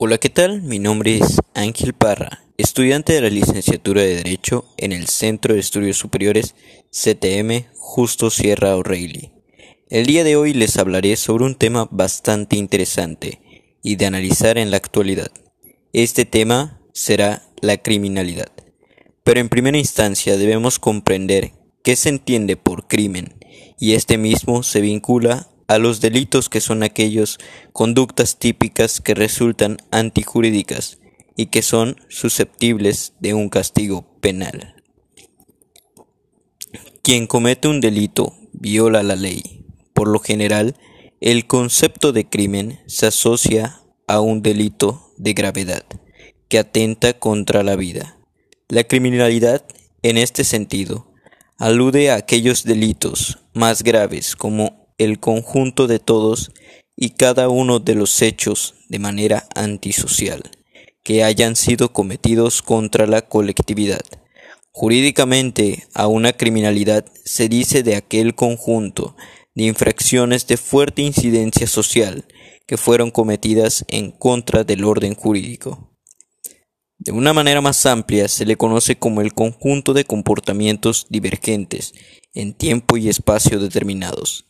Hola, ¿qué tal? Mi nombre es Ángel Parra, estudiante de la licenciatura de Derecho en el Centro de Estudios Superiores CTM Justo Sierra O'Reilly. El día de hoy les hablaré sobre un tema bastante interesante y de analizar en la actualidad. Este tema será la criminalidad. Pero en primera instancia debemos comprender qué se entiende por crimen y este mismo se vincula a los delitos que son aquellos conductas típicas que resultan antijurídicas y que son susceptibles de un castigo penal. Quien comete un delito viola la ley. Por lo general, el concepto de crimen se asocia a un delito de gravedad que atenta contra la vida. La criminalidad, en este sentido, alude a aquellos delitos más graves como el conjunto de todos y cada uno de los hechos de manera antisocial que hayan sido cometidos contra la colectividad. Jurídicamente, a una criminalidad se dice de aquel conjunto de infracciones de fuerte incidencia social que fueron cometidas en contra del orden jurídico. De una manera más amplia se le conoce como el conjunto de comportamientos divergentes en tiempo y espacio determinados,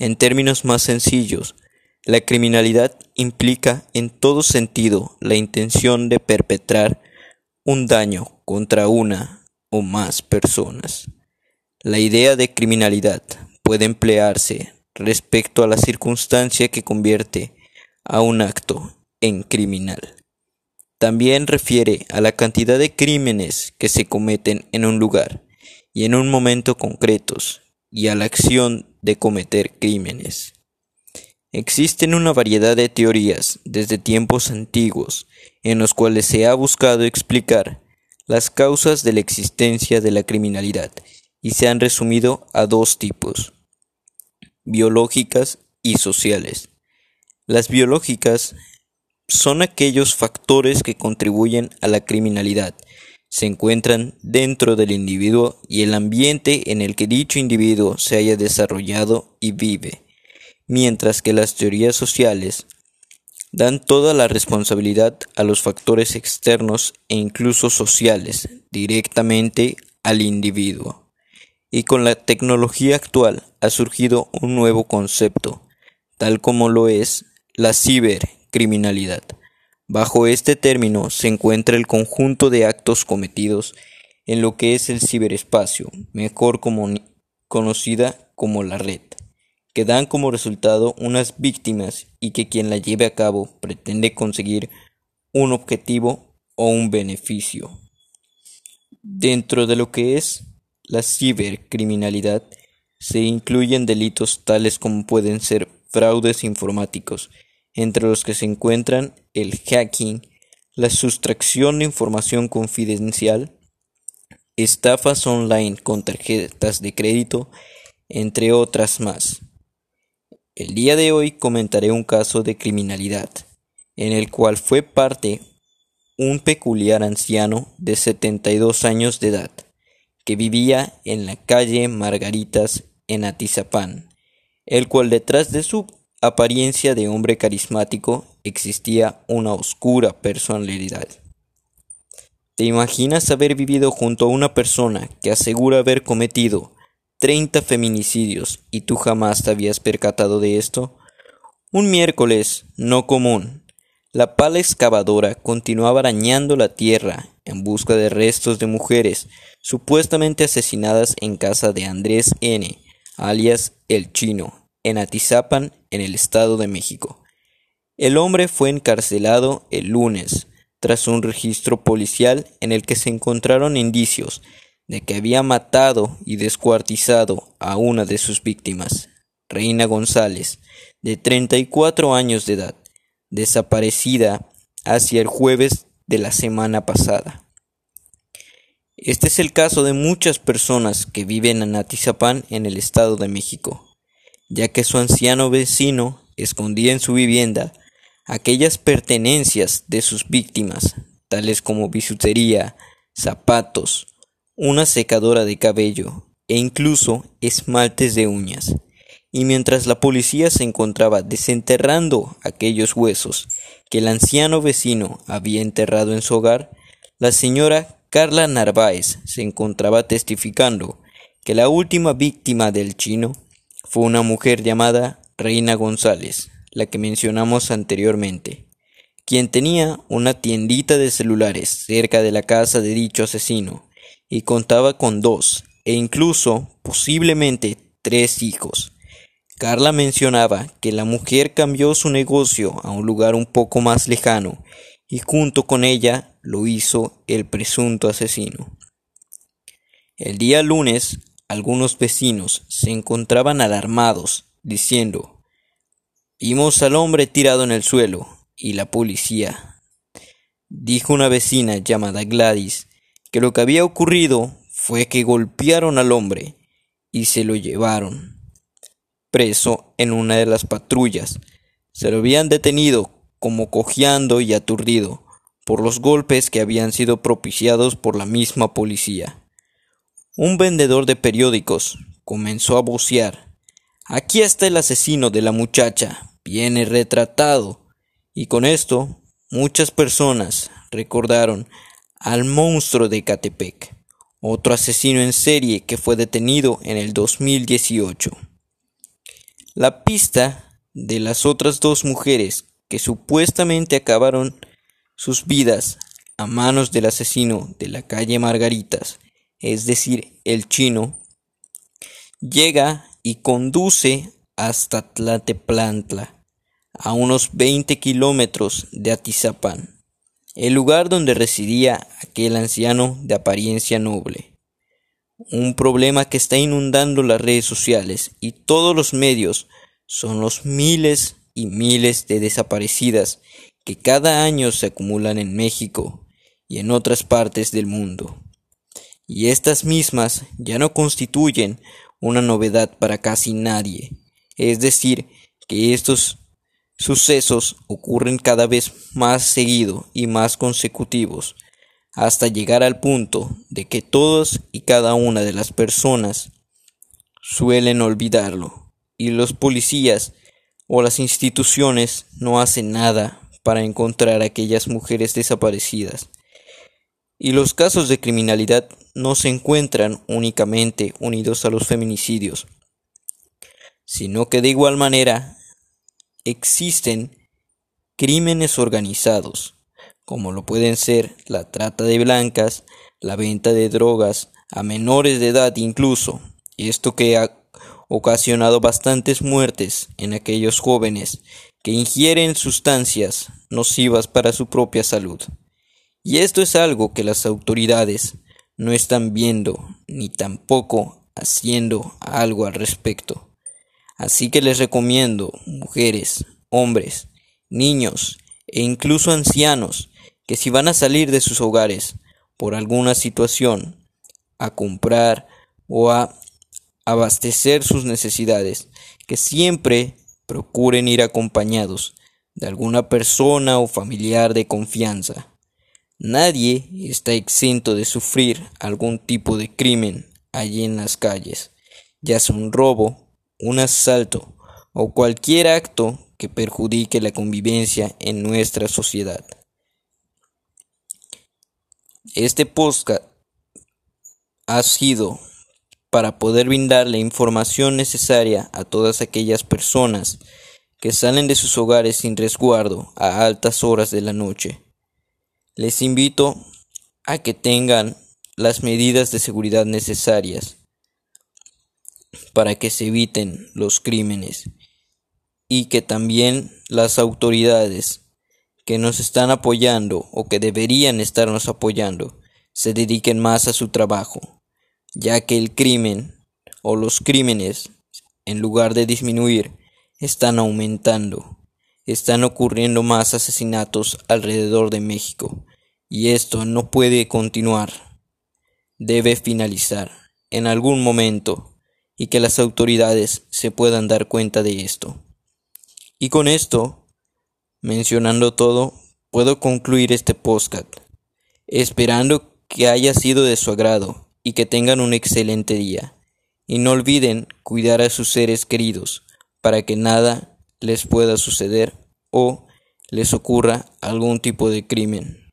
en términos más sencillos, la criminalidad implica en todo sentido la intención de perpetrar un daño contra una o más personas. La idea de criminalidad puede emplearse respecto a la circunstancia que convierte a un acto en criminal. También refiere a la cantidad de crímenes que se cometen en un lugar y en un momento concretos y a la acción de cometer crímenes. Existen una variedad de teorías desde tiempos antiguos en los cuales se ha buscado explicar las causas de la existencia de la criminalidad y se han resumido a dos tipos, biológicas y sociales. Las biológicas son aquellos factores que contribuyen a la criminalidad se encuentran dentro del individuo y el ambiente en el que dicho individuo se haya desarrollado y vive, mientras que las teorías sociales dan toda la responsabilidad a los factores externos e incluso sociales directamente al individuo. Y con la tecnología actual ha surgido un nuevo concepto, tal como lo es la cibercriminalidad. Bajo este término se encuentra el conjunto de actos cometidos en lo que es el ciberespacio, mejor conocida como la red, que dan como resultado unas víctimas y que quien la lleve a cabo pretende conseguir un objetivo o un beneficio. Dentro de lo que es la cibercriminalidad se incluyen delitos tales como pueden ser fraudes informáticos, entre los que se encuentran el hacking, la sustracción de información confidencial, estafas online con tarjetas de crédito, entre otras más. El día de hoy comentaré un caso de criminalidad, en el cual fue parte un peculiar anciano de 72 años de edad, que vivía en la calle Margaritas en Atizapán, el cual detrás de su apariencia de hombre carismático existía una oscura personalidad. ¿Te imaginas haber vivido junto a una persona que asegura haber cometido 30 feminicidios y tú jamás te habías percatado de esto? Un miércoles no común, la pala excavadora continuaba arañando la tierra en busca de restos de mujeres supuestamente asesinadas en casa de Andrés N., alias El Chino, en Atizapan, en el Estado de México. El hombre fue encarcelado el lunes tras un registro policial en el que se encontraron indicios de que había matado y descuartizado a una de sus víctimas, Reina González, de 34 años de edad, desaparecida hacia el jueves de la semana pasada. Este es el caso de muchas personas que viven en Atizapán en el Estado de México ya que su anciano vecino escondía en su vivienda aquellas pertenencias de sus víctimas, tales como bisutería, zapatos, una secadora de cabello e incluso esmaltes de uñas. y mientras la policía se encontraba desenterrando aquellos huesos que el anciano vecino había enterrado en su hogar, la señora Carla Narváez se encontraba testificando que la última víctima del chino fue una mujer llamada Reina González, la que mencionamos anteriormente, quien tenía una tiendita de celulares cerca de la casa de dicho asesino y contaba con dos e incluso posiblemente tres hijos. Carla mencionaba que la mujer cambió su negocio a un lugar un poco más lejano y junto con ella lo hizo el presunto asesino. El día lunes, algunos vecinos se encontraban alarmados, diciendo Vimos al hombre tirado en el suelo y la policía. Dijo una vecina llamada Gladys que lo que había ocurrido fue que golpearon al hombre y se lo llevaron preso en una de las patrullas. Se lo habían detenido como cojeando y aturdido por los golpes que habían sido propiciados por la misma policía. Un vendedor de periódicos comenzó a vocear. Aquí está el asesino de la muchacha, viene retratado. Y con esto muchas personas recordaron al monstruo de Catepec, otro asesino en serie que fue detenido en el 2018. La pista de las otras dos mujeres que supuestamente acabaron sus vidas a manos del asesino de la calle Margaritas, es decir, el chino, llega y conduce hasta Tlateplantla, a unos 20 kilómetros de Atizapán, el lugar donde residía aquel anciano de apariencia noble un problema que está inundando las redes sociales y todos los medios son los miles y miles de desaparecidas que cada año se acumulan en México y en otras partes del mundo. Y estas mismas ya no constituyen una novedad para casi nadie. Es decir, que estos sucesos ocurren cada vez más seguido y más consecutivos hasta llegar al punto de que todos y cada una de las personas suelen olvidarlo y los policías o las instituciones no hacen nada para encontrar a aquellas mujeres desaparecidas. Y los casos de criminalidad no se encuentran únicamente unidos a los feminicidios, sino que de igual manera existen crímenes organizados como lo pueden ser la trata de blancas, la venta de drogas a menores de edad incluso, esto que ha ocasionado bastantes muertes en aquellos jóvenes que ingieren sustancias nocivas para su propia salud. Y esto es algo que las autoridades no están viendo ni tampoco haciendo algo al respecto. Así que les recomiendo, mujeres, hombres, niños e incluso ancianos, que si van a salir de sus hogares por alguna situación, a comprar o a abastecer sus necesidades, que siempre procuren ir acompañados de alguna persona o familiar de confianza. Nadie está exento de sufrir algún tipo de crimen allí en las calles, ya sea un robo, un asalto o cualquier acto que perjudique la convivencia en nuestra sociedad. Este podcast ha sido para poder brindar la información necesaria a todas aquellas personas que salen de sus hogares sin resguardo a altas horas de la noche. Les invito a que tengan las medidas de seguridad necesarias para que se eviten los crímenes y que también las autoridades que nos están apoyando o que deberían estarnos apoyando se dediquen más a su trabajo, ya que el crimen o los crímenes, en lugar de disminuir, están aumentando. Están ocurriendo más asesinatos alrededor de México y esto no puede continuar. Debe finalizar en algún momento y que las autoridades se puedan dar cuenta de esto. Y con esto Mencionando todo, puedo concluir este podcast, esperando que haya sido de su agrado y que tengan un excelente día. Y no olviden cuidar a sus seres queridos, para que nada les pueda suceder o les ocurra algún tipo de crimen.